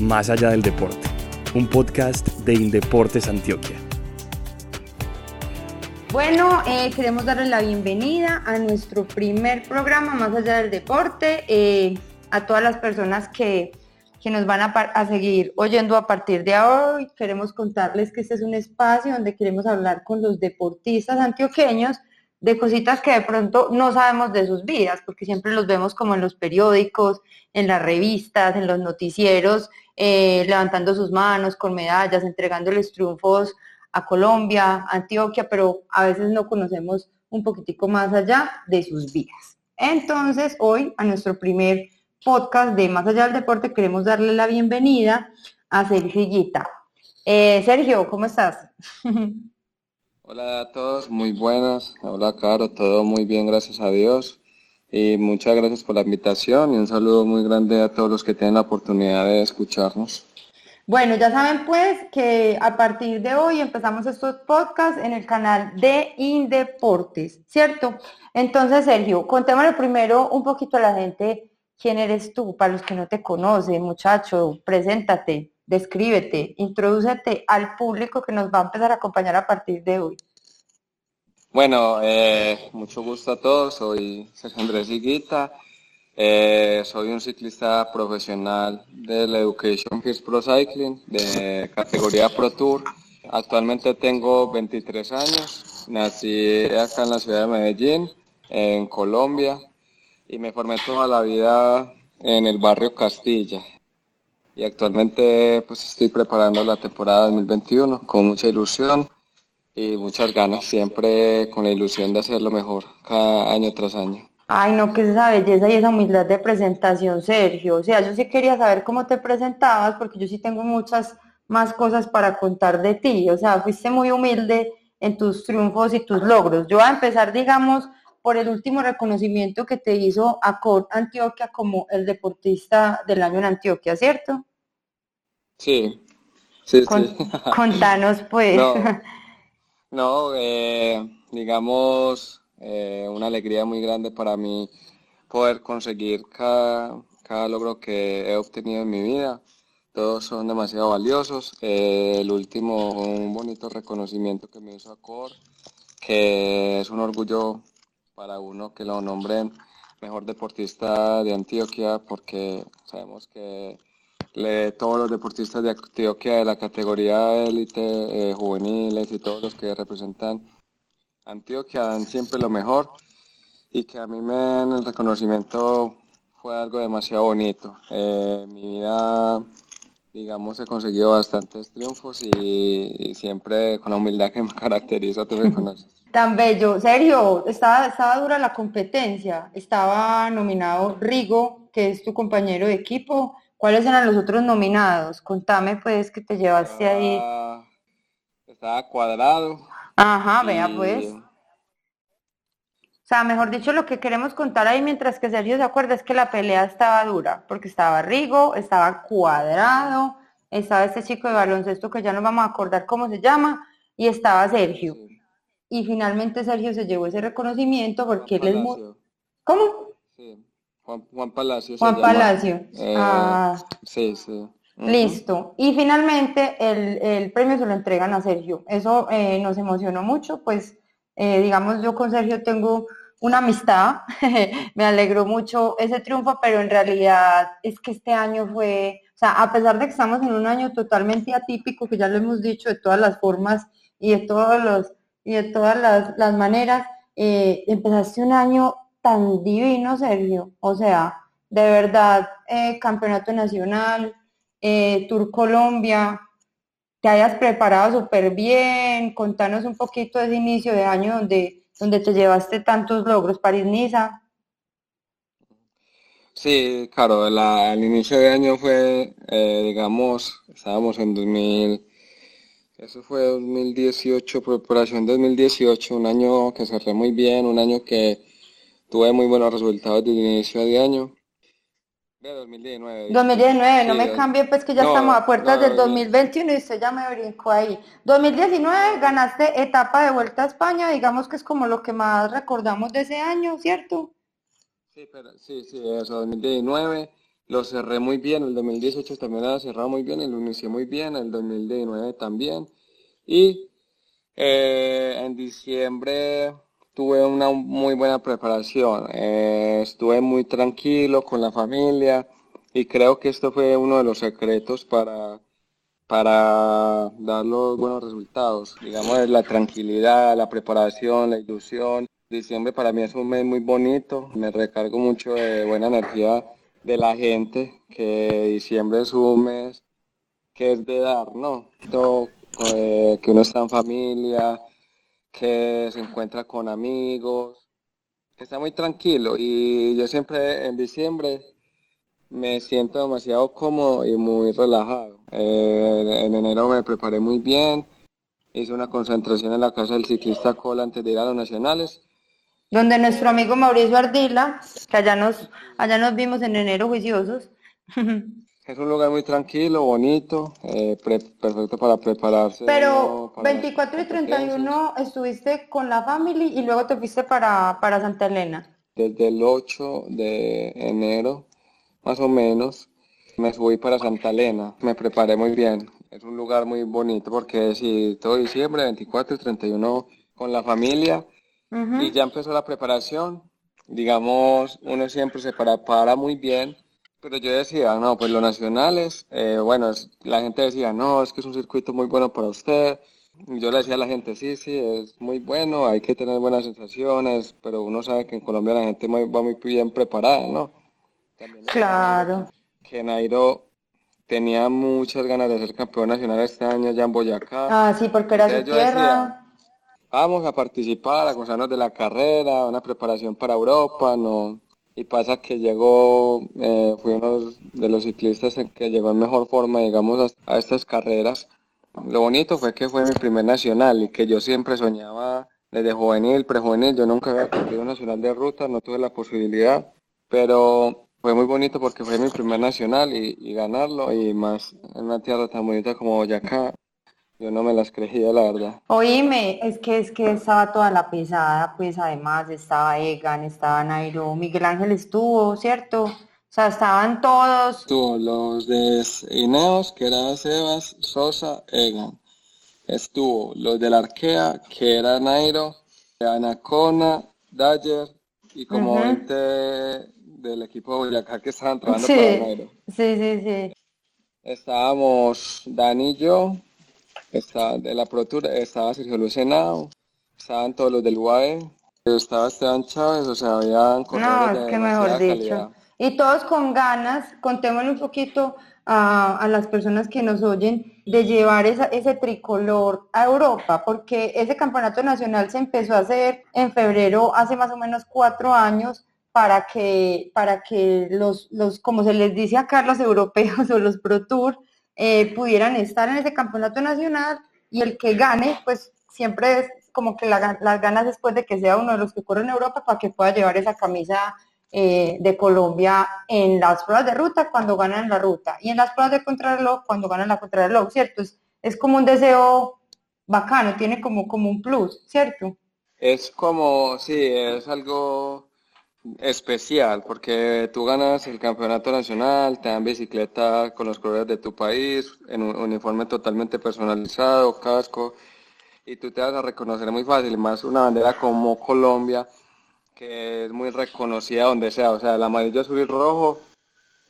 Más allá del deporte, un podcast de Indeportes Antioquia. Bueno, eh, queremos darle la bienvenida a nuestro primer programa Más allá del deporte, eh, a todas las personas que, que nos van a, a, seguir oyendo a partir de hoy. Queremos contarles que este es un espacio donde queremos hablar con los deportistas antioqueños de cositas que de pronto no sabemos de sus vidas, porque siempre los vemos como en los periódicos, en las revistas, en los noticieros, eh, levantando sus manos con medallas, entregándoles triunfos a Colombia, Antioquia, pero a veces no conocemos un poquitico más allá de sus vidas. Entonces, hoy a nuestro primer podcast de Más allá del deporte queremos darle la bienvenida a Sergio Guita. Eh, Sergio, ¿cómo estás? Hola a todos, muy buenas. Hola, Caro, todo muy bien, gracias a Dios. Y muchas gracias por la invitación y un saludo muy grande a todos los que tienen la oportunidad de escucharnos. Bueno, ya saben pues que a partir de hoy empezamos estos podcasts en el canal de Indeportes, ¿cierto? Entonces, Sergio, contémosle primero un poquito a la gente quién eres tú, para los que no te conocen, muchacho, preséntate descríbete, introdúcete al público que nos va a empezar a acompañar a partir de hoy. Bueno, eh, mucho gusto a todos, soy Sergio Andrés Higuita, eh, soy un ciclista profesional del Education First Pro Cycling de categoría Pro Tour. Actualmente tengo 23 años, nací acá en la ciudad de Medellín, en Colombia, y me formé toda la vida en el barrio Castilla, y actualmente pues estoy preparando la temporada 2021 con mucha ilusión y muchas ganas, siempre con la ilusión de hacerlo mejor cada año tras año. Ay, no, que esa belleza y esa humildad de presentación, Sergio. O sea, yo sí quería saber cómo te presentabas, porque yo sí tengo muchas más cosas para contar de ti. O sea, fuiste muy humilde en tus triunfos y tus logros. Yo voy a empezar, digamos, por el último reconocimiento que te hizo Acor Antioquia como el deportista del año en Antioquia, ¿cierto? Sí, sí, sí. Contanos pues. No, eh, digamos, eh, una alegría muy grande para mí poder conseguir cada, cada logro que he obtenido en mi vida. Todos son demasiado valiosos. Eh, el último, un bonito reconocimiento que me hizo Acor, que es un orgullo para uno que lo nombren mejor deportista de Antioquia porque sabemos que todos los deportistas de Antioquia de la categoría élite, eh, juveniles y todos los que representan Antioquia dan siempre lo mejor y que a mí me den el reconocimiento fue algo demasiado bonito. Eh, mi vida, digamos, he conseguido bastantes triunfos y, siempre con la humildad que me caracteriza, tú me. Tan bello, serio, estaba, estaba dura la competencia, estaba nominado Rigo, que es tu compañero de equipo. ¿Cuáles eran los otros nominados? Contame pues que te llevaste ahí. Estaba cuadrado. Ajá, vea pues. O sea, mejor dicho, lo que queremos contar ahí mientras que Sergio se acuerda es que la pelea estaba dura, porque estaba Rigo, estaba cuadrado, estaba este chico de baloncesto que ya no vamos a acordar cómo se llama, y estaba Sergio y finalmente Sergio se llevó ese reconocimiento porque él es muy... ¿Cómo? Sí, Juan, Palacio. Juan Palacio. Eh, ah. Sí, sí. Listo. Y finalmente el, premio se lo entregan a Sergio. Eso eh, nos emocionó mucho, pues eh, digamos yo con Sergio tengo una amistad, me alegró mucho ese triunfo, pero en realidad es que este año fue, o sea, a pesar de que estamos en un año totalmente atípico, que ya lo hemos dicho de todas las formas y de todos los y de todas las, maneras. Eh, empezaste un año tan divino, Sergio. O sea, de verdad, eh, campeonato nacional, eh, Tour Colombia, te hayas preparado súper bien. Contanos un poquito de ese inicio de año donde, donde te llevaste tantos logros, París-Niza. Sí, claro, el inicio de año fue, digamos, estábamos en 2000 eso fue 2018, preparación 2018, un año que cerré muy bien, un año que tuve muy buenos resultados desde el inicio de año. De 2019. 2019, no me cambie pues que ya estamos a puertas del 2021 y usted ya me brincó ahí. 2019 ganaste etapa de Vuelta a España, digamos que es como lo que más recordamos de ese año, ¿cierto? Sí, pero, sí, sí, eso, 2019. lo cerré muy bien, el 2018 también lo cerrado muy bien, lo inicié muy bien, el 2019 también. Y eh, en diciembre tuve una muy buena preparación, eh, estuve muy tranquilo con la familia y creo que esto fue uno de los secretos para, para dar los buenos resultados. Digamos, la tranquilidad, la preparación, la ilusión. Diciembre para mí es un mes muy bonito, me recargo mucho de buena energía de la gente, que diciembre es un mes que es de dar, ¿no? Todo, eh, que uno está en familia, que se encuentra con amigos, que está muy tranquilo y yo siempre en diciembre me siento demasiado cómodo y muy relajado. Eh, en enero me preparé muy bien, hice una concentración en la casa del ciclista Cola antes de ir a los nacionales donde nuestro amigo Mauricio Ardila, que allá nos, allá nos vimos en enero juiciosos. Es un lugar muy tranquilo, bonito, eh, perfecto para prepararse. Pero 24 y 31 estuviste con la familia y luego te fuiste para, para Santa Elena. Desde el 8 de enero, más o menos, me fui para Santa Elena. Me preparé muy bien. Es un lugar muy bonito porque si todo diciembre, 24 y 31 con la familia, y ya empezó la preparación. Digamos, uno siempre se prepara muy bien, pero yo decía, no, pues los nacionales, eh, bueno, la gente decía, no, es que es un circuito muy bueno para usted. yo le decía a la gente, sí, sí, es muy bueno, hay que tener buenas sensaciones, pero uno sabe que en Colombia la gente va muy bien preparada, ¿no? claro. Que Nairo tenía muchas ganas de ser campeón nacional este año ya en Boyacá. Ah, sí, porque era su tierra vamos a participar, a gozarnos de la carrera, una preparación para Europa, no. Y pasa que llegó, eh, fui uno de los ciclistas en que llegó en mejor forma, digamos, a, estas carreras. Lo bonito fue que fue mi primer nacional y que yo siempre soñaba desde juvenil, prejuvenil, yo nunca había corrido nacional de ruta, no tuve la posibilidad, pero fue muy bonito porque fue mi primer nacional y, y ganarlo y más en una tierra tan bonita como Boyacá. Yo no me las creía, la verdad. Oíme, es que es que estaba toda la pesada, pues además estaba Egan, estaba Nairo, Miguel Ángel estuvo, ¿cierto? O sea, estaban todos. Estuvo los de Ineos, que eran Sebas, Sosa, Egan. Estuvo los de la Arkea, que era Nairo, Anacona, Dyer y como 20 del equipo de Boyacá que estaban trabajando para Nairo. Sí, sí, sí. Estábamos Dani y yo, estaba de la Pro estaba Sergio Lucenao, estaban todos los del UAE, estaba Esteban Chávez, o sea, había No, es que mejor dicho. Y todos con ganas, contémosle un poquito a, las personas que nos oyen de llevar esa, ese tricolor a Europa, porque ese campeonato nacional se empezó a hacer en febrero hace más o menos cuatro años para que, para que los, los, como se les dice acá, los europeos o los Pro Tour, eh, pudieran estar en ese campeonato nacional y el que gane, pues siempre es como que las ganas después de que sea uno de los que corren en Europa para que pueda llevar esa camisa eh, de Colombia en las pruebas de ruta cuando ganan la ruta y en las pruebas de contrarreloj cuando ganan la contrarreloj, ¿cierto? Es, es como un deseo bacano, tiene como, como un plus, ¿cierto? Es como, sí, es algo especial porque tú ganas el campeonato nacional, te dan bicicleta con los colores de tu país, en un uniforme totalmente personalizado, casco, y tú te vas a reconocer muy fácil, más una bandera como Colombia, que es muy reconocida donde sea, o sea, el amarillo azul y rojo,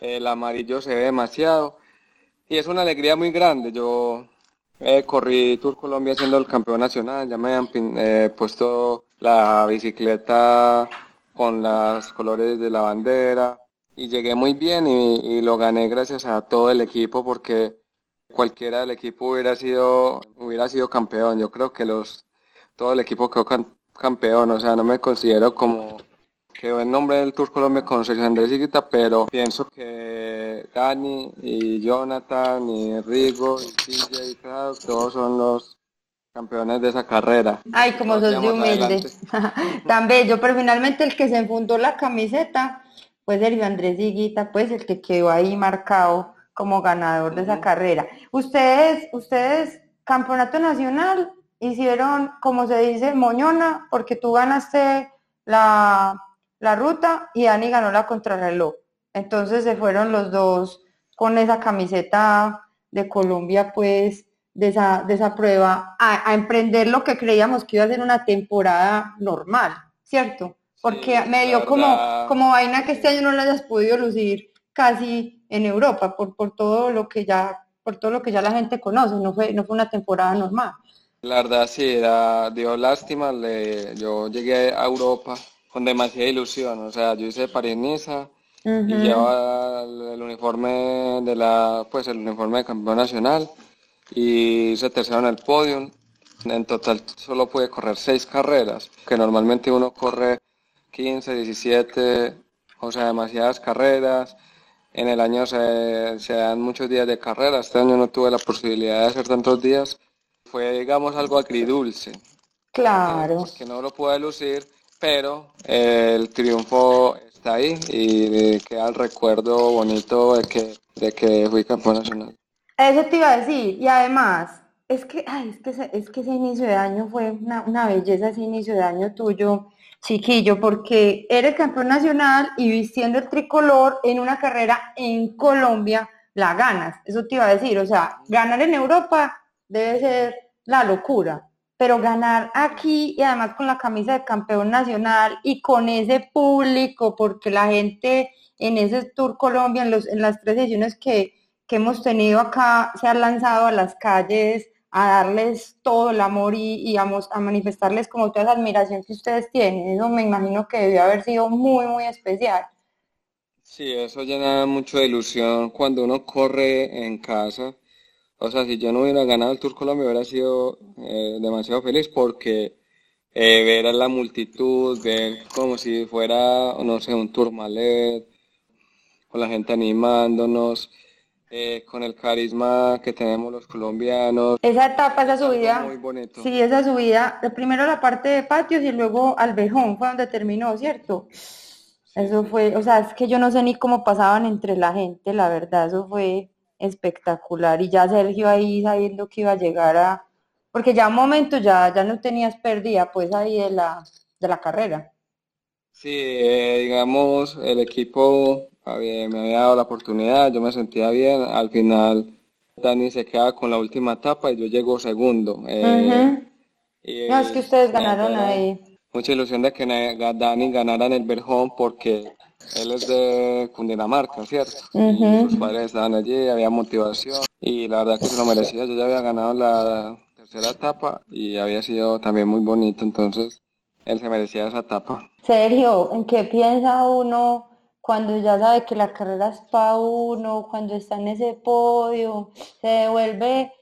el amarillo se ve demasiado, y es una alegría muy grande, yo eh, corrí Tour Colombia siendo el campeón nacional, ya me han eh, puesto la bicicleta con los colores de la bandera y llegué muy bien y, lo gané gracias a todo el equipo porque cualquiera del equipo hubiera sido hubiera sido campeón. Yo creo que los todo el equipo quedó campeón, o sea, no me considero como quedó en nombre del Tour Colombia con Sergio Andrés Higuita, pero pienso que Dani y Jonathan y Rigo y TJ todos son los campeones de esa carrera. Ay, como sos de humilde. Tan bello, pero finalmente el que se enfundó la camiseta fue Sergio Andrés Higuita, pues el que quedó ahí marcado como ganador de esa carrera. Ustedes, ustedes, campeonato nacional, hicieron, como se dice, moñona, porque tú ganaste la, la ruta y Dani ganó la contrarreloj. Entonces se fueron los dos con esa camiseta de Colombia, pues, de esa, de esa prueba, a, emprender lo que creíamos que iba a ser una temporada normal, ¿cierto? Porque me dio como, como vaina que este año no la hayas podido lucir casi en Europa, por, por todo lo que ya, por todo lo que ya la gente conoce, no fue, no fue una temporada normal. La verdad sí, era, dio lástima, yo llegué a Europa con demasiada ilusión, o sea, yo hice París-Niza, y llevaba el, uniforme de la, pues el uniforme de campeón nacional y tercero en el podium. En total solo pude correr seis carreras, que normalmente uno corre 15, 17, o sea, demasiadas carreras. En el año se, se dan muchos días de carrera, este año no tuve la posibilidad de hacer tantos días. Fue, digamos, algo agridulce. Claro. que no lo pude lucir, pero el triunfo ahí y queda el recuerdo bonito de que, de que fui campeón nacional. Eso te iba a decir, y además, es que, es que, ese, es que ese inicio de año fue una, una belleza, ese inicio de año tuyo, chiquillo, porque eres campeón nacional y vistiendo el tricolor en una carrera en Colombia, la ganas. Eso te iba a decir, o sea, ganar en Europa debe ser la locura pero ganar aquí y además con la camisa de campeón nacional y con ese público, porque la gente en ese Tour Colombia, en, los, en las tres ediciones que, hemos tenido acá, se han lanzado a las calles a darles todo el amor y, a, a, manifestarles como toda esa admiración que ustedes tienen. Eso me imagino que debió haber sido muy, muy especial. Sí, eso llena mucho de ilusión cuando uno corre en casa o sea, si yo no hubiera ganado el Tour Colombia hubiera sido eh, demasiado feliz porque eh, ver a la multitud, ver como si fuera, no sé, un Tour Malet, con la gente animándonos, eh, con el carisma que tenemos los colombianos. Esa etapa, esa subida. Muy bonito. Sí, esa subida, primero la parte de patios y luego al Bejón, fue donde terminó, ¿cierto? Eso fue, o sea, es que yo no sé ni cómo pasaban entre la gente, la verdad, eso fue espectacular y ya Sergio ahí sabiendo que iba a llegar a, porque ya un momento ya, ya no tenías pérdida pues ahí de la, de la carrera. Sí, eh, digamos, el equipo me había dado la oportunidad, yo me sentía bien, al final Dani se queda con la última etapa y yo llego segundo. Eh, no, es que ustedes ganaron ahí. Mucha ilusión de que Dani ganara en el Berjón porque él es de Cundinamarca, ¿cierto? sus padres estaban allí, había motivación y la verdad que se lo merecía. Yo ya había ganado la tercera etapa y había sido también muy bonito, entonces él se merecía esa etapa. Sergio, ¿en qué piensa uno cuando ya sabe que la carrera es para uno, cuando está en ese podio, se devuelve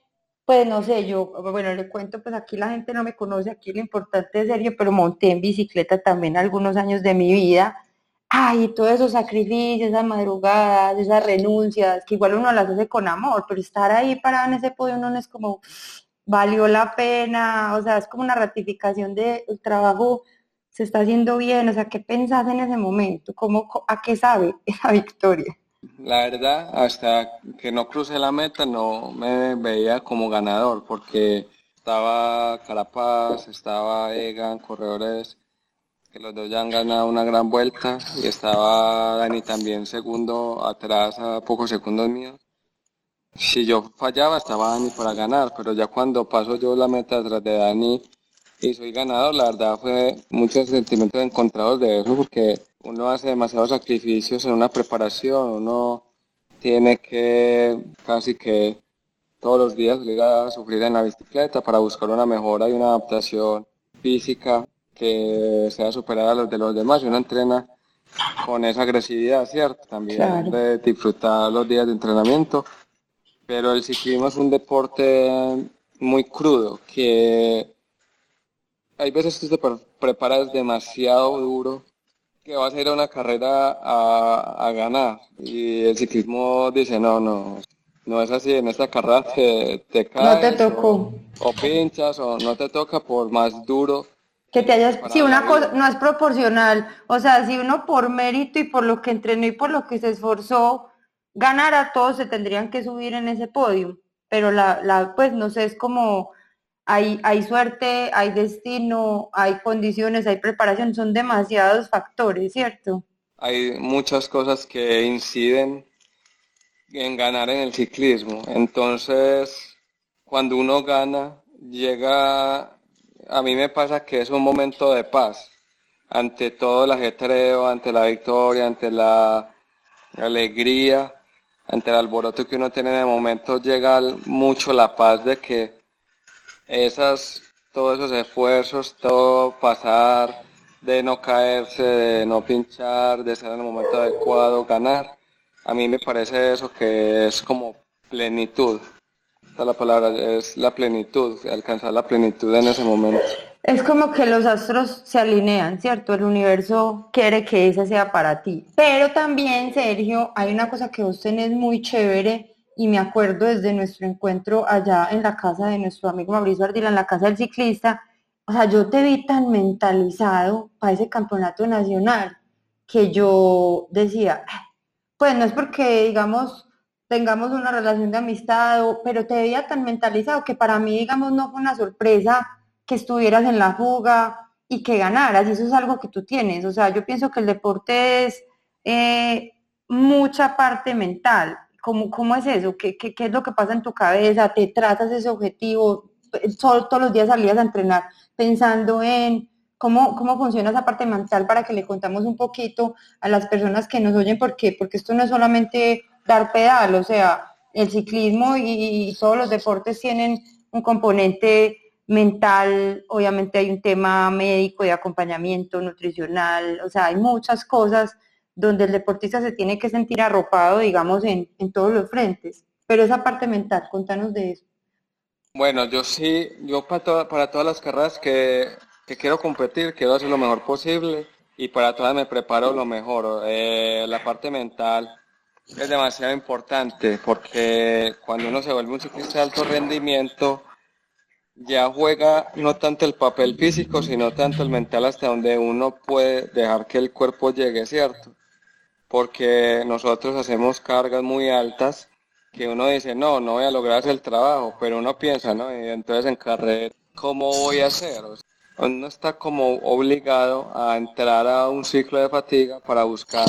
pues no sé, yo, bueno, le cuento, pues aquí la gente no me conoce, aquí lo importante es serio, pero monté en bicicleta también algunos años de mi vida. Ay, todos esos sacrificios, esas madrugadas, esas renuncias, que igual uno las hace con amor, pero estar ahí parado en ese podio no es como, valió la pena, o sea, es como una ratificación de el trabajo se está haciendo bien, o sea, ¿qué pensás en ese momento? ¿Cómo, ¿A qué sabe esa victoria? La verdad, hasta que no crucé la meta no me veía como ganador, porque estaba Carapaz, estaba Egan, corredores que los dos ya han ganado una gran vuelta y estaba Dani también segundo atrás a pocos segundos míos. Si yo fallaba estaba Dani para ganar, pero ya cuando paso yo la meta atrás de Dani y soy ganador, la verdad fue muchos sentimientos encontrados de eso porque uno hace demasiados sacrificios en una preparación, uno tiene que casi que todos los días salir a sufrir en la bicicleta para buscar una mejora y una adaptación física que sea superar a los de los demás y uno entrena con esa agresividad, ¿cierto? También de disfrutar los días de entrenamiento, pero el ciclismo es un deporte muy crudo, que hay veces que te preparas demasiado duro, que vas a ir a una carrera a, a ganar, y el ciclismo dice, no, no, no es así, en esta carrera te, te caes. No te tocó. o pinchas, o no te toca por más duro que te hayas, si una cosa no es proporcional, o sea, si uno por mérito y por lo que entrenó y por lo que se esforzó ganara, todos se tendrían que subir en ese podio, pero la, la pues no sé, es como hay, hay suerte, hay destino, hay condiciones, hay preparación, son demasiados factores, ¿cierto? hay muchas cosas que inciden en ganar en el ciclismo. Entonces, cuando uno gana, llega, a mí me pasa que es un momento de paz. Ante todo el ajetreo, ante la victoria, ante la alegría, ante el alboroto que uno tiene en el momento, llega mucho la paz de que esas, todos esos esfuerzos, todo pasar, de no caerse, de no pinchar, de ser en el momento adecuado, ganar. A mí me parece eso que es como plenitud. Esta la palabra, es la plenitud, alcanzar la plenitud en ese momento. Es como que los astros se alinean, ¿cierto? El universo quiere que esa sea para ti. Pero también, Sergio, hay una cosa que vos tenés muy chévere y me acuerdo desde nuestro encuentro allá en la casa de nuestro amigo Mauricio Ardila, en la casa del ciclista, o sea, yo te vi tan mentalizado para ese campeonato nacional que yo decía, pues no es porque, digamos, tengamos una relación de amistad, pero te veía tan mentalizado que para mí, digamos, no fue una sorpresa que estuvieras en la fuga y que ganaras, y eso es algo que tú tienes. O sea, yo pienso que el deporte es eh, mucha parte mental. ¿Cómo, ¿Cómo, es eso? ¿Qué, ¿Qué, qué, es lo que pasa en tu cabeza? ¿Te tratas ese objetivo? todos los días salías a entrenar pensando en cómo, cómo funciona esa parte mental para que le contamos un poquito a las personas que nos oyen, ¿por qué? Porque esto no es solamente dar pedal, o sea, el ciclismo y, todos los deportes tienen un componente mental, obviamente hay un tema médico de acompañamiento nutricional, o sea, hay muchas cosas donde el deportista se tiene que sentir arropado, digamos, en, en todos los frentes. Pero esa parte mental, contanos de eso. Bueno, yo sí, yo para, para todas las carreras que, quiero competir, quiero hacer lo mejor posible y para todas me preparo lo mejor. Eh, la parte mental es demasiado importante porque cuando uno se vuelve un ciclista de alto rendimiento, ya juega no tanto el papel físico, sino tanto el mental hasta donde uno puede dejar que el cuerpo llegue, ¿cierto? Porque nosotros hacemos cargas muy altas que uno dice, no, no voy a lograr hacer el trabajo, pero uno piensa, ¿no? Y entonces en carrera, ¿cómo voy a hacer? uno está como obligado a entrar a un ciclo de fatiga para buscar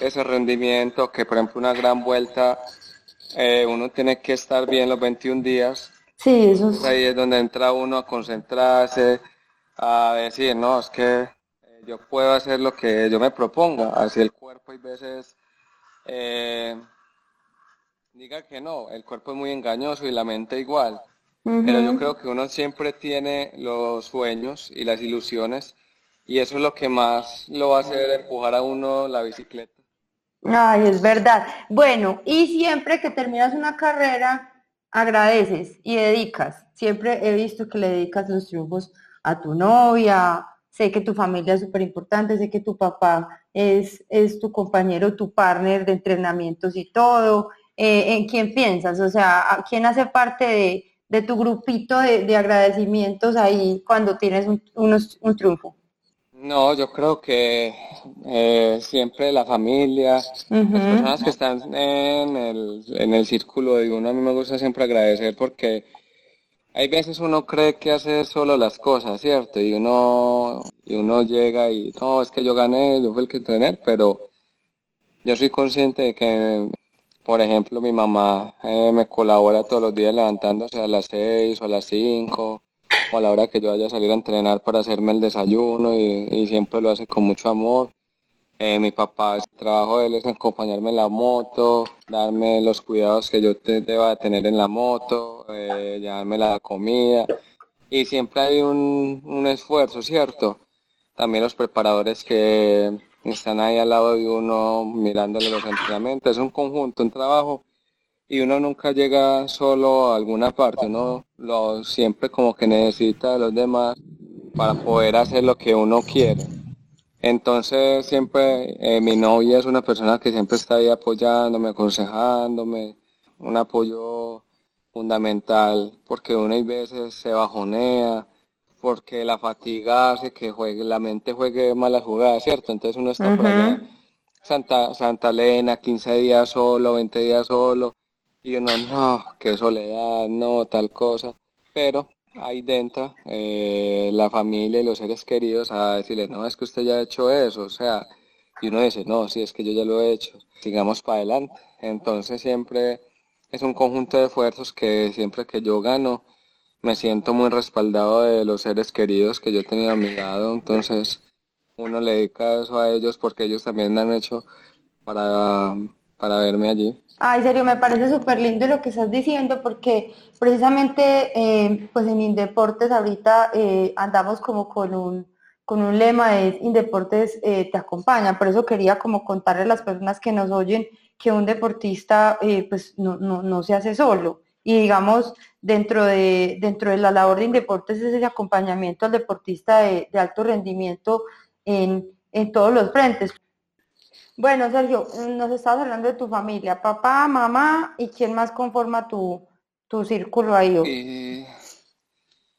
ese rendimiento, que por ejemplo una gran vuelta, eh, uno tiene que estar bien los 21 días. Sí, eso es. Ahí es donde entra uno a concentrarse, a decir, no, es que yo puedo hacer lo que yo me proponga, así el cuerpo hay veces... Eh, diga que no, el cuerpo es muy engañoso y la mente igual. Pero yo creo que uno siempre tiene los sueños y las ilusiones y eso es lo que más lo va a hacer empujar a uno la bicicleta. Ay, es verdad. Bueno, y siempre que terminas una carrera, agradeces y dedicas. Siempre he visto que le dedicas los triunfos a tu novia. Sé que tu familia es súper importante, sé que tu papá es, es tu compañero, tu partner de entrenamientos y todo. Eh, en quién piensas, o sea, quién hace parte de, tu grupito de, agradecimientos ahí cuando tienes un, un triunfo. No, yo creo que eh, siempre la familia, las personas que están en el, en el círculo de uno, a mí me gusta siempre agradecer porque hay veces uno cree que hace solo las cosas, ¿cierto? Y uno, y uno llega y, no, es que yo gané, yo fui el que tener, pero yo soy consciente de que por ejemplo, mi mamá eh, me colabora todos los días levantándose a las 6 o a las 5 o a la hora que yo vaya a salir a entrenar para hacerme el desayuno y, siempre lo hace con mucho amor. Eh, mi papá, el trabajo de él es acompañarme en la moto, darme los cuidados que yo deba tener en la moto, eh, llevarme la comida y siempre hay un, un esfuerzo, ¿cierto? También los preparadores que están ahí al lado de uno mirándole los entrenamientos, es un conjunto, un trabajo y uno nunca llega solo a alguna parte, uno lo, siempre como que necesita de los demás para poder hacer lo que uno quiere. Entonces siempre eh, mi novia es una persona que siempre está ahí apoyándome, aconsejándome, un apoyo fundamental porque uno hay veces se bajonea, porque la fatiga hace que juegue, la mente juegue malas jugadas, ¿cierto? Entonces uno está por allá, Santa, Santa Elena, 15 días solo, 20 días solo, y uno, no, qué soledad, no, tal cosa. Pero ahí dentro eh, la familia y los seres queridos a decirle, no, es que usted ya ha hecho eso, o sea, y uno dice, no, si es que yo ya lo he hecho, sigamos para adelante. Entonces siempre es un conjunto de esfuerzos que siempre que yo gano, me siento muy respaldado de los seres queridos que yo he tenido a mi lado, entonces uno le dedica eso a ellos porque ellos también han hecho para, para verme allí. Ay, serio, me parece súper lindo lo que estás diciendo porque precisamente eh, pues en Indeportes ahorita eh, andamos como con un, con un lema de Indeportes eh, te acompaña, por eso quería como contarle a las personas que nos oyen que un deportista pues no, no, no se hace solo y digamos, dentro de, dentro de la labor de Indeportes es ese acompañamiento al deportista de, alto rendimiento en, todos los frentes. Bueno, Sergio, nos estabas hablando de tu familia, papá, mamá, ¿y quién más conforma tu, tu círculo ahí? Y,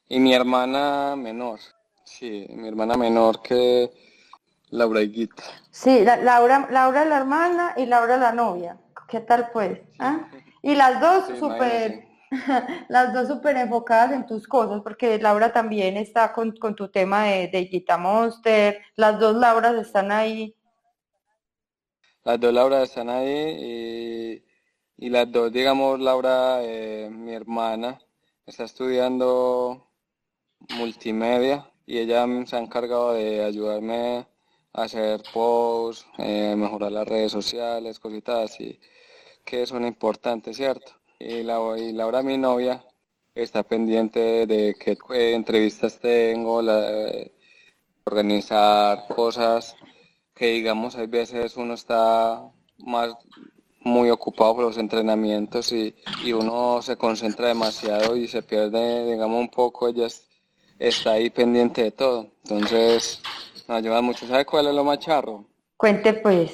y, mi hermana menor, sí, mi hermana menor que Laura Higuita. Sí, Laura, Laura la hermana y Laura la novia. ¿Qué tal pues? ¿Ah? Y las dos súper, las dos súper enfocadas en tus cosas, porque Laura también está con, tu tema de, de Gita Monster, las dos Lauras están ahí. Las dos Lauras están ahí y, las dos, digamos, Laura, eh, mi hermana, está estudiando multimedia y ella se ha encargado de ayudarme a hacer posts, eh, mejorar las redes sociales, cositas así que son importantes, ¿cierto? Y, la, y Laura, mi novia, está pendiente de qué entrevistas tengo, organizar cosas que digamos hay veces uno está más muy ocupado por los entrenamientos y, y uno se concentra demasiado y se pierde digamos un poco ella está ahí pendiente de todo. Entonces nos ayuda mucho. ¿sabe cuál es lo más charro? cuente pues.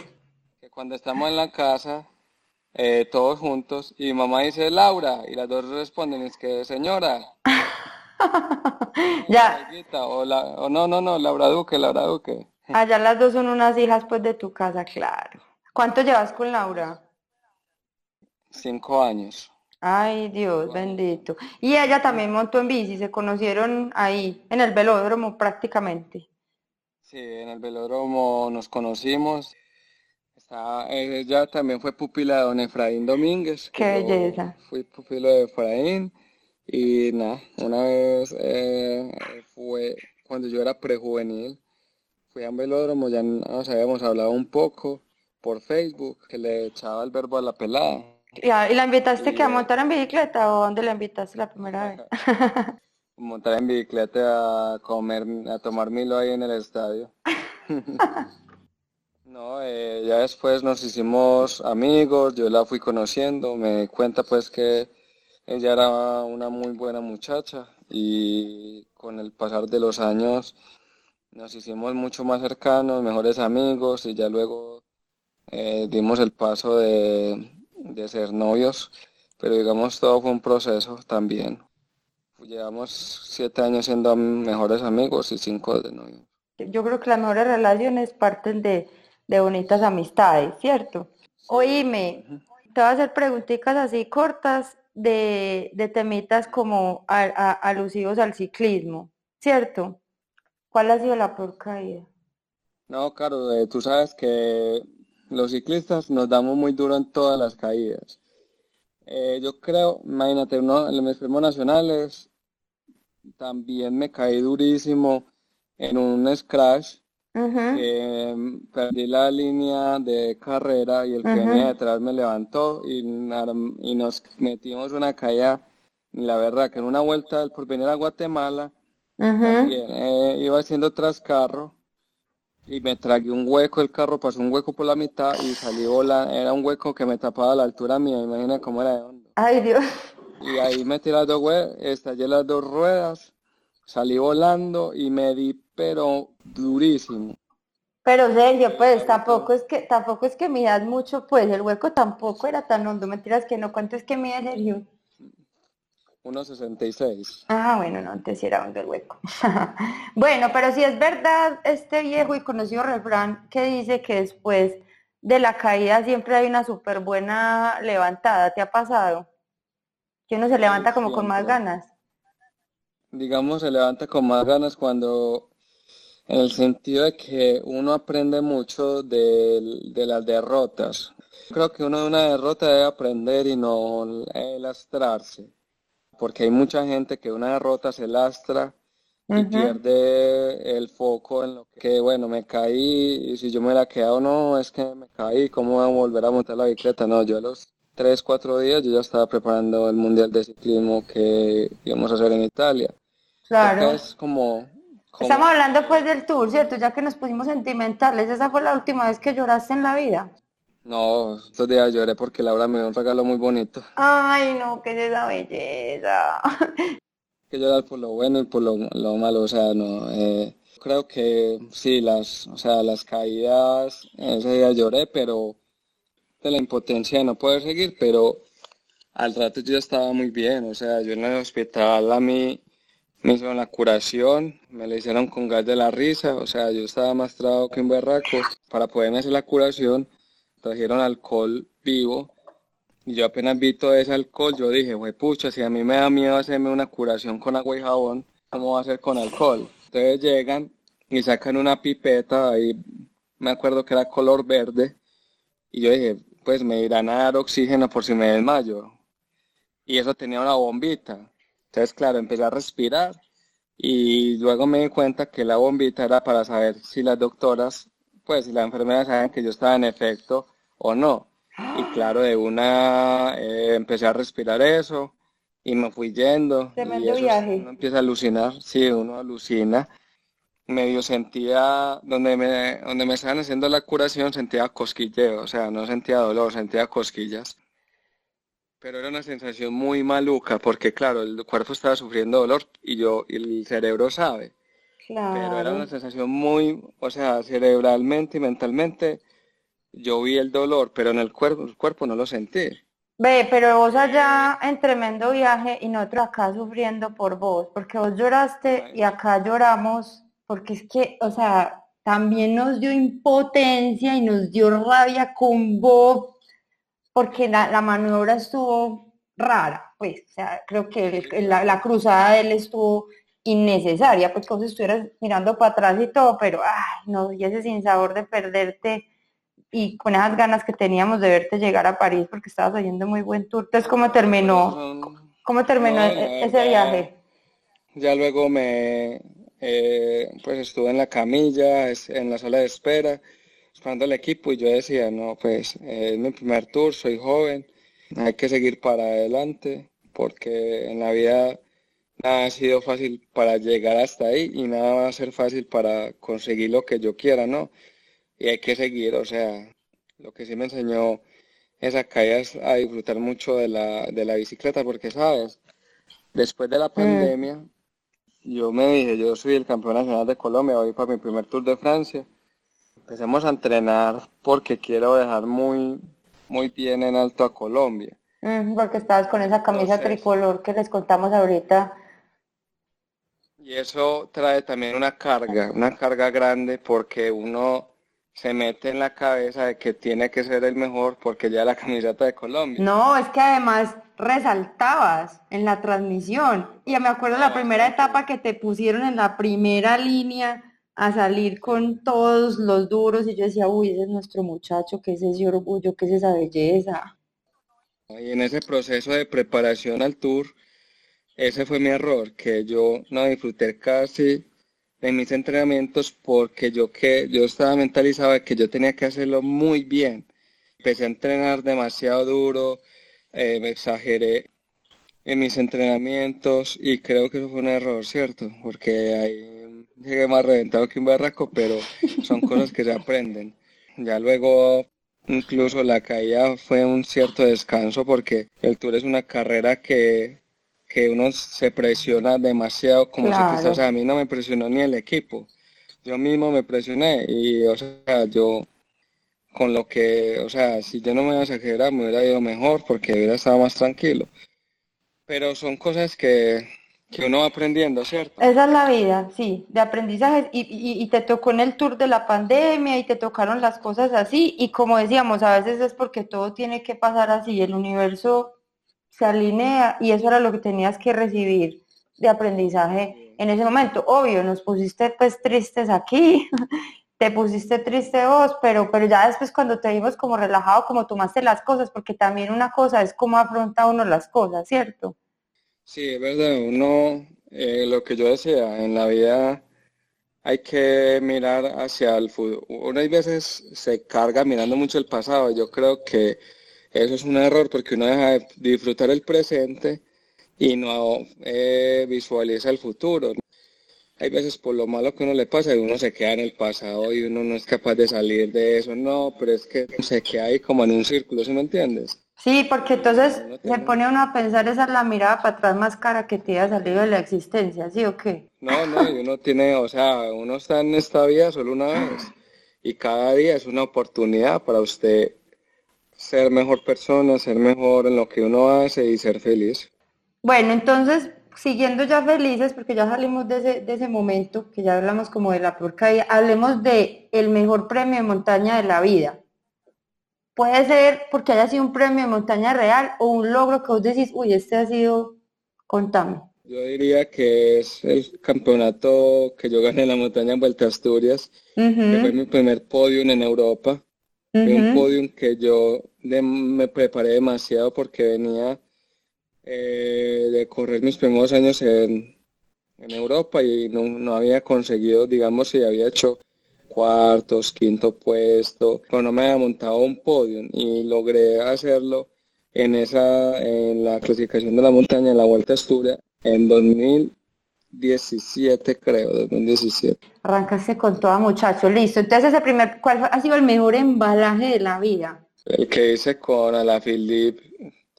Que cuando estamos en la casa eh, todos juntos y mamá dice Laura y las dos responden es que señora ya. O, no no no Laura Duque Laura Duque allá las dos son unas hijas pues de tu casa claro ¿cuánto llevas con Laura? cinco años ay Dios bendito y ella también montó en bici se conocieron ahí en el velódromo prácticamente sí en el velódromo nos conocimos ella también fue pupila de don Efraín Domínguez. Qué belleza. Fui pupilo de Efraín y nada, una vez eh, fue cuando yo era prejuvenil, fui a un velódromo, ya nos habíamos hablado un poco por Facebook, que le echaba el verbo a la pelada. ¿Y la invitaste que a montar en bicicleta o dónde la invitaste la primera vez? montar en bicicleta a comer, a tomar milo ahí en el estadio. No, eh, ya después nos hicimos amigos, yo la fui conociendo, me cuenta pues que ella era una muy buena muchacha y con el pasar de los años nos hicimos mucho más cercanos, mejores amigos y ya luego eh, dimos el paso de, de ser novios, pero digamos todo fue un proceso también. Llevamos siete años siendo mejores amigos y cinco de novios. Yo creo que las mejores relaciones parten de de bonitas amistades, ¿cierto? Oíme, te voy a hacer preguntitas así cortas de, de temitas como alusivos al ciclismo, ¿cierto? ¿Cuál ha sido la peor caída? No, claro, eh, tú sabes que los ciclistas nos damos muy duro en todas las caídas. Eh, yo creo, imagínate, uno, en los premios nacionales también me caí durísimo en un scratch perdí la línea de carrera y el que venía detrás me levantó y, y, nos metimos una caída, la verdad que en una vuelta por venir a Guatemala, eh, iba haciendo tras carro y me tragué un hueco, el carro pasó un hueco por la mitad y salí volando, era un hueco que me tapaba a la altura mía, imagina cómo era de hondo. Ay Dios. Y ahí metí las dos estallé las dos ruedas, salí volando y me di pero durísimo. Pero Sergio, pues tampoco es que tampoco es que midas mucho, pues el hueco tampoco era tan hondo, mentiras que no, ¿cuánto es que mide Sergio? 1.66. Ah, bueno, no, antes sí era hondo el hueco. bueno, pero si es verdad este viejo y conocido refrán que dice que después de la caída siempre hay una súper buena levantada, ¿te ha pasado? Que uno se levanta como con más ganas. Digamos, se levanta con más ganas cuando en el sentido de que uno aprende mucho de, las derrotas. Creo que uno de una derrota debe aprender y no lastrarse, porque hay mucha gente que una derrota se lastra y pierde el foco en lo que, bueno, me caí y si yo me la quedo no, es que me caí, ¿cómo voy a volver a montar la bicicleta? No, yo a los tres, cuatro días yo ya estaba preparando el Mundial de Ciclismo que íbamos a hacer en Italia. Claro. Es como, Estamos hablando pues del tour, ¿cierto? Ya que nos pusimos sentimentales, ¿esa fue la última vez que lloraste en la vida? No, estos días lloré porque Laura me dio un regalo muy bonito. Ay, no, qué es esa belleza. que llorar por lo bueno y por lo, malo, o sea, no. Eh, creo que sí, las, o sea, las caídas, ese día lloré, pero de la impotencia de no poder seguir, pero al rato yo estaba muy bien, o sea, yo en el hospital a mí me hicieron la curación, me la hicieron con gas de la risa, o sea, yo estaba más trabado que un berraco. Para poderme hacer la curación, trajeron alcohol vivo y yo apenas vi todo ese alcohol, yo dije, güey, pucha, si a mí me da miedo hacerme una curación con agua y jabón, ¿cómo va a ser con alcohol? Entonces llegan y sacan una pipeta, ahí me acuerdo que era color verde, y yo dije, pues me irán a dar oxígeno por si me desmayo. Y eso tenía una bombita. Entonces, claro, empecé a respirar y luego me di cuenta que la bombita era para saber si las doctoras, pues si las enfermeras saben que yo estaba en efecto o no. Y claro, de una eh, empecé a respirar eso y me fui yendo. Tremendo viaje. Uno empieza a alucinar, sí, uno alucina. Medio sentía, donde me, donde me estaban haciendo la curación, sentía cosquilleo, o sea, no sentía dolor, sentía cosquillas. Pero era una sensación muy maluca porque, claro, el cuerpo estaba sufriendo dolor y yo, y el cerebro sabe. Claro. Pero era una sensación muy, o sea, cerebralmente y mentalmente, yo vi el dolor, pero en el cuerpo, el cuerpo no lo sentí. Ve, pero vos allá en tremendo viaje y nosotros acá sufriendo por vos, porque vos lloraste y acá lloramos, porque es que, o sea, también nos dio impotencia y nos dio rabia con vos porque la, maniobra estuvo rara, pues, o sea, creo que la, cruzada de él estuvo innecesaria, pues como si estuvieras mirando para atrás y todo, pero, ay, no, y ese sin sabor de perderte y con esas ganas que teníamos de verte llegar a París porque estabas haciendo muy buen tour. Entonces, ¿cómo terminó, cómo terminó ese viaje? Ya luego me, eh, pues estuve en la camilla, en la sala de espera, esperando el equipo y yo decía, no, pues es mi primer tour, soy joven, hay que seguir para adelante porque en la vida nada ha sido fácil para llegar hasta ahí y nada va a ser fácil para conseguir lo que yo quiera, ¿no? Y hay que seguir, o sea, lo que sí me enseñó esa caída es a disfrutar mucho de la, de la bicicleta porque, ¿sabes? Después de la mm. pandemia, yo me dije, yo soy el campeón nacional de Colombia, voy para mi primer tour de Francia empecemos a entrenar porque quiero dejar muy, muy bien en alto a Colombia. porque estabas con esa camisa tricolor que les contamos ahorita. Y eso trae también una carga, una carga grande porque uno se mete en la cabeza de que tiene que ser el mejor porque ya la camiseta de Colombia. No, es que además resaltabas en la transmisión. Y me acuerdo la primera etapa que te pusieron en la primera línea a salir con todos los duros y yo decía, uy, ese es nuestro muchacho, que es ese orgullo, que es esa belleza. Y en ese proceso de preparación al tour, ese fue mi error, que yo no disfruté casi de mis entrenamientos porque yo que yo estaba mentalizado de que yo tenía que hacerlo muy bien. Empecé a entrenar demasiado duro, eh, me exageré en mis entrenamientos y creo que eso fue un error, ¿cierto? Porque hay llegué más reventado que un barraco, pero son cosas que se aprenden. Ya luego incluso la caída fue un cierto descanso porque el tour es una carrera que, que uno se presiona demasiado como si o sea, a mí no me presionó ni el equipo. Yo mismo me presioné y o sea, yo con lo que, o sea, si yo no me hubiera exagerado me hubiera ido mejor porque hubiera estado más tranquilo. Pero son cosas que, que uno va aprendiendo, ¿cierto? Esa es la vida, sí, de aprendizaje. Y, y, te tocó en el tour de la pandemia y te tocaron las cosas así. Y como decíamos, a veces es porque todo tiene que pasar así. El universo se alinea y eso era lo que tenías que recibir. de aprendizaje en ese momento. Obvio, nos pusiste pues tristes aquí, te pusiste triste vos, pero, pero ya después cuando te vimos como relajado, como tomaste las cosas, porque también una cosa es cómo afronta uno las cosas, ¿cierto? Sí, es verdad, uno, eh, lo que yo decía, en la vida hay que mirar hacia el futuro. Uno a veces se carga mirando mucho el pasado, yo creo que eso es un error porque uno deja de disfrutar el presente y no eh, visualiza el futuro hay veces por lo malo que uno le pasa y uno se queda en el pasado y uno no es capaz de salir de eso, no, pero es que se queda ahí como en un círculo, ¿sí me entiendes? Sí, porque entonces se pone uno a pensar esa es la mirada para atrás más cara que te ha salido de la existencia, ¿sí o qué? No, no, y uno tiene, o sea, uno está en esta vida solo una vez y cada día es una oportunidad para usted ser mejor persona, ser mejor en lo que uno hace y ser feliz. Bueno, entonces siguiendo ya felices, porque ya salimos de ese, de ese momento, que ya hablamos como de la peor caída, hablemos de el mejor premio de montaña de la vida. Puede ser porque haya sido un premio de montaña real o un logro que vos decís, uy, este ha sido, contame. Yo diría que es el campeonato que yo gané en la montaña en Vuelta a Asturias, que fue mi primer podium en Europa. Fue un podium que yo me preparé demasiado porque venía eh, de correr mis primeros años en, en Europa y no, no, había conseguido, digamos, si había hecho cuartos, quinto puesto, pero no me había montado un podio y logré hacerlo en esa, en la clasificación de la montaña en la Vuelta a Asturias en 2017, creo, 2017. Arrancaste con todo muchacho, listo. Entonces ese primer, ¿cuál ha sido el mejor embalaje de la vida? El que hice con Alaphilippe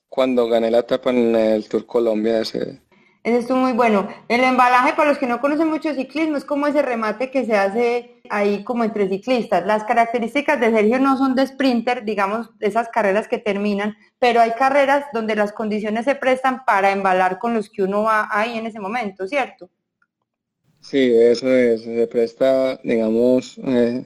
cuando gané la etapa en el Tour Colombia. Ese, ese estuvo muy bueno. El embalaje, para los que no conocen mucho ciclismo, es como ese remate que se hace ahí como entre ciclistas. Las características de Sergio no son de sprinter, digamos, esas carreras que terminan, pero hay carreras donde las condiciones se prestan para embalar con los que uno va ahí en ese momento, ¿cierto? Sí, eso es, se presta, digamos, eh,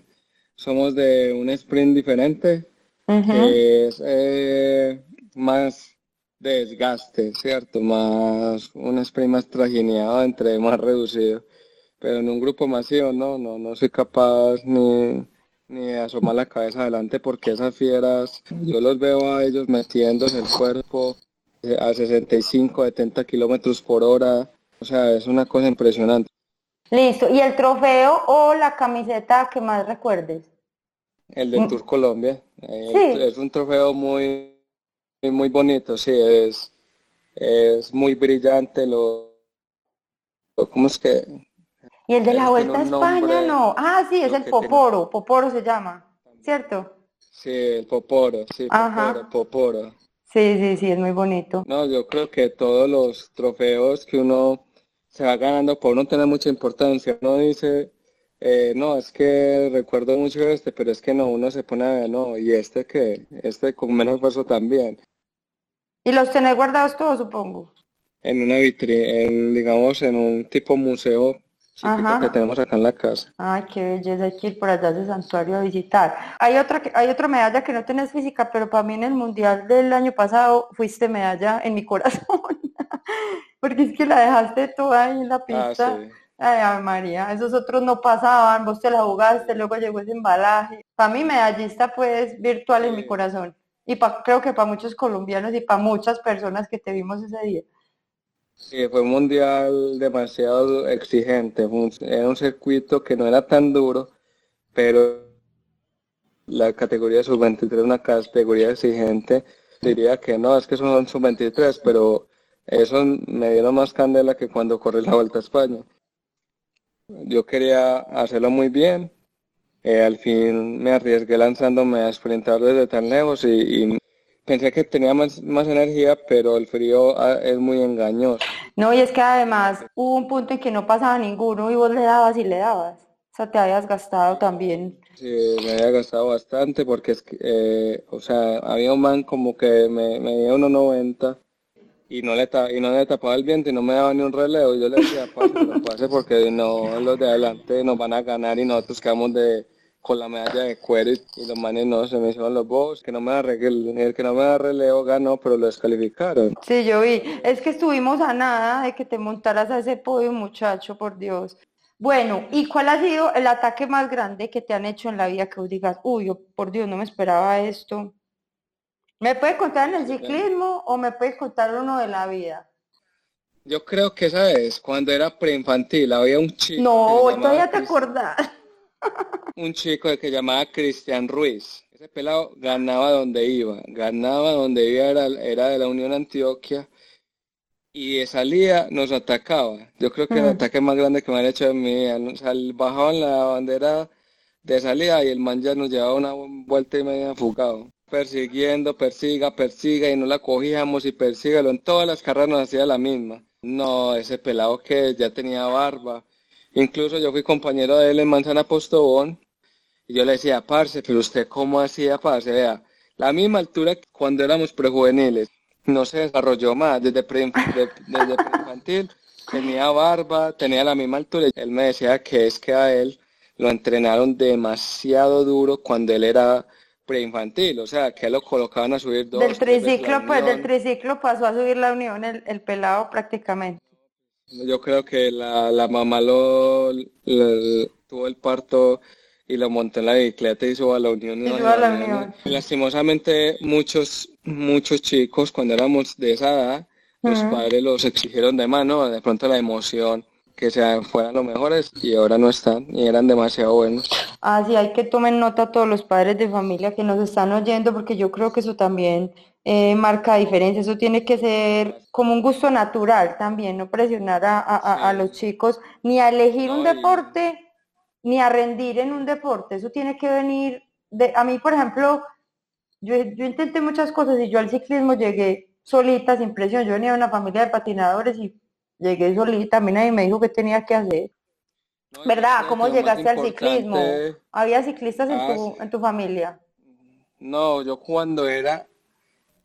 somos de un sprint diferente, es eh, más desgaste, ¿cierto? Más un spray más trajineado entre más reducido. Pero en un grupo masivo no, no, no soy capaz ni, ni de asomar la cabeza adelante porque esas fieras, yo los veo a ellos metiéndose el cuerpo a 65, 70 kilómetros por hora. O sea, es una cosa impresionante. Listo. ¿Y el trofeo o la camiseta que más recuerdes? El de mm. Tour Colombia. Eh, es un trofeo muy muy bonito, sí, es, es muy brillante lo, ¿cómo es que? Y el de la Vuelta a España, no. Ah, sí, es el Poporo, Poporo se llama, ¿cierto? Sí, el Poporo, sí, Poporo, Poporo. Sí, sí, sí, es muy bonito. No, yo creo que todos los trofeos que uno se va ganando por no tener mucha importancia, uno dice, eh, no, es que recuerdo mucho este, pero es que no, uno se pone a ver, no, y este que, este con menos esfuerzo también. ¿Y los tenés guardados todos, supongo? En una vitrina, digamos, en un tipo museo que tenemos acá en la casa. Ay, qué belleza, hay que ir por allá ese santuario a visitar. Hay otra, hay otra medalla que no tenés física, pero para mí en el mundial del año pasado fuiste medalla en mi corazón. Porque es que la dejaste toda ahí en la ah, pista. Ay, María, esos otros no pasaban, vos te la jugaste, luego llegó ese embalaje. Para mí medallista pues virtual en mi corazón y creo que para muchos colombianos y para muchas personas que te vimos ese día. Sí, fue un mundial demasiado exigente, era un circuito que no era tan duro, pero la categoría sub-23 es una categoría exigente. Diría que no, es que son sub-23, pero eso me dieron más candela que cuando corrí la Vuelta a España. Yo quería hacerlo muy bien, eh, al fin me arriesgué lanzándome a sprintar desde tan lejos y, pensé que tenía más, más, energía, pero el frío ah, es muy engañoso. No, y es que además hubo un punto en que no pasaba ninguno y vos le dabas y le dabas. O sea, te habías gastado también. Sí, me había gastado bastante porque es que, eh, o sea, había un man como que me, me dio 1.90 y no le y no le tapaba el viento y no me daba ni un relevo. Yo le decía, pase, pase porque no los de adelante nos van a ganar y nosotros quedamos de con la medalla de cuero y, los manes no se me hicieron los bobos, que no me da el que no me da relevo ganó, pero lo descalificaron. Sí, yo vi, es que estuvimos a nada de que te montaras a ese podio, muchacho, por Dios. Bueno, ¿y cuál ha sido el ataque más grande que te han hecho en la vida que vos digas, uy, por Dios, no me esperaba esto? ¿Me puedes contar en el ciclismo o me puedes contar uno de la vida? Yo creo que esa es, cuando era preinfantil, había un chico. No, todavía te acordás. Un chico que llamaba Cristian Ruiz. Ese pelado ganaba donde iba, ganaba donde iba, era, era de la Unión Antioquia y de salida nos atacaba. Yo creo que el ataque más grande que me han hecho en mi vida. bajaban la bandera de salida y el man ya nos llevaba una vuelta y media enfocado. Persiguiendo, persiga, persiga y no la cogíamos y persígalo. En todas las carreras nos hacía la misma. No, ese pelado que ya tenía barba. Incluso yo fui compañero de él en Manzana Postobón y yo le decía, parce, pero usted cómo hacía, parce, vea, la misma altura cuando éramos prejuveniles no se desarrolló más desde, pre, infantil tenía barba, tenía la misma altura. Él me decía que es que a él lo entrenaron demasiado duro cuando él era preinfantil, o sea, que lo colocaban a subir dos. Del triciclo, pues del triciclo pasó a subir la unión el, pelado prácticamente. Yo creo que la, la mamá lo, tuvo el parto y lo montó en la bicicleta y subió a la unión. Y a la unión. Lastimosamente muchos muchos chicos cuando éramos de esa edad, los padres los exigieron de mano, de pronto la emoción, que sean, fueran los mejores y ahora no están y eran demasiado buenos. Ah, sí, hay que tomen nota todos los padres de familia que nos están oyendo porque yo creo que eso también eh, marca diferencia, eso tiene que ser como un gusto natural también, no presionar a, los chicos ni a elegir un deporte ni a rendir en un deporte, eso tiene que venir de, a mí por ejemplo, yo, intenté muchas cosas y yo al ciclismo llegué solita, sin presión. Yo venía de una familia de patinadores y llegué solita. A mí nadie me dijo qué tenía que hacer. ¿Verdad? ¿Cómo llegaste al ciclismo? ¿Había ciclistas en, tu, ah, en tu familia? No, yo cuando era,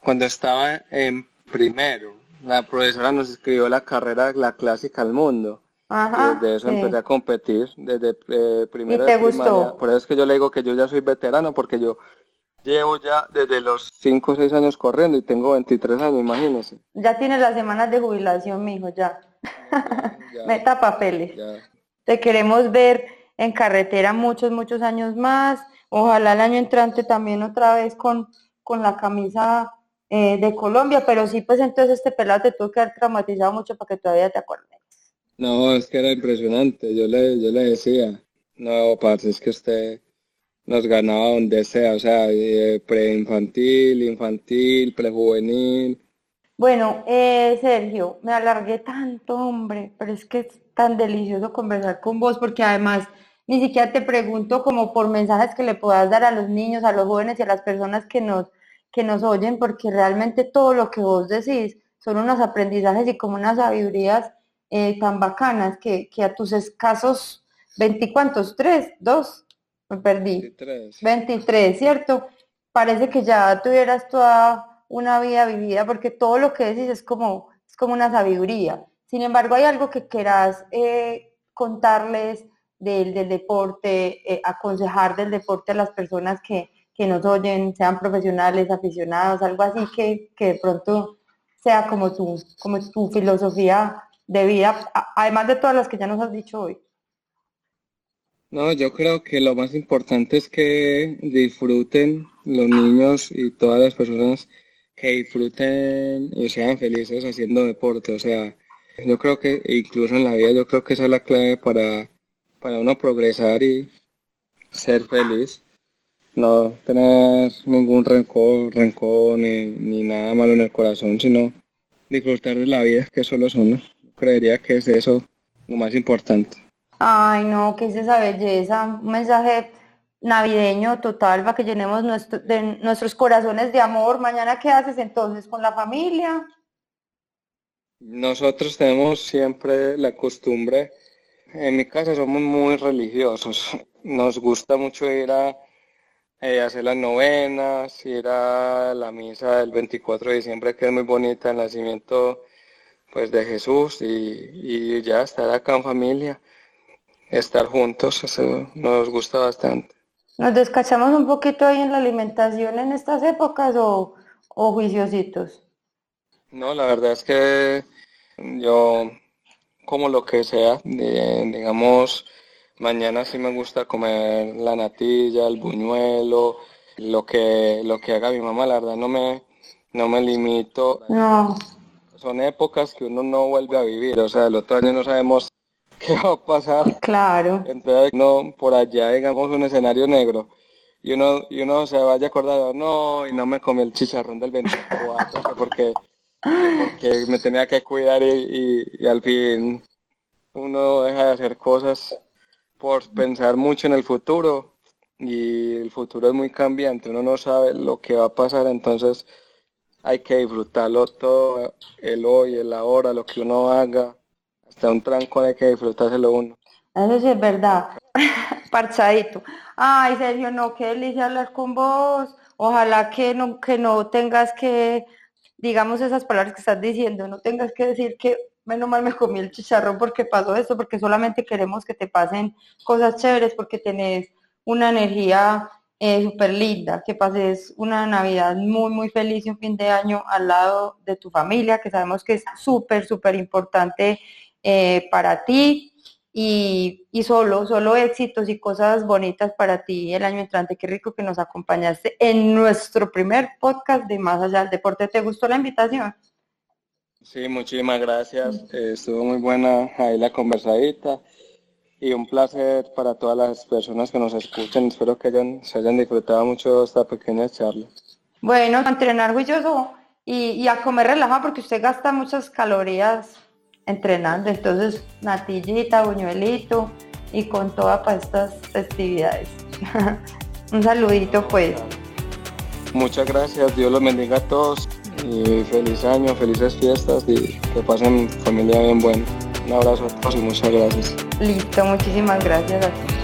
cuando estaba en primero, la profesora nos escribió la carrera, la clásica al mundo. Ajá, y desde eso empecé a competir, desde eh, primero. ¿Y te gustó? Por eso es que yo le digo que yo ya soy veterano, porque yo Llevo ya desde los 5 o 6 años corriendo y tengo 23 años, imagínese. Ya tienes las semanas de jubilación, mijo, ya. ya Meta papeles. Te queremos ver en carretera muchos, muchos años más. Ojalá el año entrante también otra vez con, con la camisa eh, de Colombia, pero sí, pues entonces este pelado te tuvo que haber traumatizado mucho para que todavía te acuerdes. No, es que era impresionante. Yo le, yo le decía, no, parce, es que usted nos ganaba donde sea, o sea, eh, preinfantil, infantil, prejuvenil. Bueno, eh, Sergio, me alargué tanto, hombre, pero es que es tan delicioso conversar con vos porque además ni siquiera te pregunto como por mensajes que le puedas dar a los niños, a los jóvenes y a las personas que nos, que nos oyen, porque realmente todo lo que vos decís son unos aprendizajes y como unas sabidurías eh, tan bacanas que, que a tus escasos veinticuantos, tres, dos, me perdí. 23. ¿cierto? Parece que ya tuvieras toda una vida vivida, porque todo lo que decís es como, es como una sabiduría. Sin embargo, hay algo que quieras eh, contarles del, deporte, eh, aconsejar del deporte a las personas que, nos oyen, sean profesionales, aficionados, algo así que, que de pronto sea como tu, como tu filosofía de vida, además de todas las que ya nos has dicho hoy. No, yo creo que lo más importante es que disfruten los niños y todas las personas que disfruten y sean felices haciendo deporte. O sea, yo creo que incluso en la vida, yo creo que esa es la clave para, para uno progresar y ser feliz. No tener ningún rencor, rencor ni, ni nada malo en el corazón, sino disfrutar de la vida, que solo son. uno. Creería que es eso lo más importante. Ay, no, ¿qué es esa belleza? Un mensaje navideño total para que llenemos de nuestros corazones de amor. Mañana, ¿qué haces entonces con la familia? Nosotros tenemos siempre la costumbre, en mi casa somos muy religiosos, nos gusta mucho ir a eh, hacer las novenas, ir a la misa del 24 de diciembre que es muy bonita, el nacimiento pues de Jesús y ya estar acá en familia estar juntos, eso nos gusta bastante. ¿Nos descachamos un poquito ahí en la alimentación en estas épocas o, o juiciositos? No, la verdad es que yo como lo que sea, digamos, mañana sí me gusta comer la natilla, el buñuelo, lo que, lo que haga mi mamá, la verdad no me, no me limito. No. Son épocas que uno no vuelve a vivir, o sea, el otro año no sabemos qué va a pasar. Claro. Entonces, no, por allá, digamos, un escenario negro. Y uno, y uno se vaya acordado, no, y no me comí el chicharrón del 24, porque, porque me tenía que cuidar y, y al fin uno deja de hacer cosas por pensar mucho en el futuro y el futuro es muy cambiante, uno no sabe lo que va a pasar, entonces hay que disfrutarlo todo, el hoy, el ahora, lo que uno haga, hasta un tranco hay que disfrutárselo uno. Eso sí es verdad, parchadito. Ay, Sergio, no, qué delicia hablar con vos. Ojalá que no, que no tengas que, digamos esas palabras que estás diciendo, no tengas que decir que menos mal me comí el chicharrón porque pasó esto, porque solamente queremos que te pasen cosas chéveres, porque tenés una energía eh, súper linda, que pases una Navidad muy, muy feliz y un fin de año al lado de tu familia, que sabemos que es súper, súper importante eh, para ti. Y, y, solo, solo éxitos y cosas bonitas para ti el año entrante. Qué rico que nos acompañaste en nuestro primer podcast de Más Allá del Deporte. ¿Te gustó la invitación? Sí, muchísimas gracias. Eh, estuvo muy buena ahí la conversadita y un placer para todas las personas que nos escuchan. Espero que hayan, se hayan disfrutado mucho esta pequeña charla. Bueno, a entrenar juicioso y, y a comer relajado porque usted gasta muchas calorías entrenando. Entonces, natillita, buñuelito y con todas para estas festividades. un saludito pues. Muchas gracias, Dios los bendiga a todos y feliz año, felices fiestas y que pasen familia bien buena. Un abrazo a todos y muchas gracias. Listo, muchísimas gracias a ti.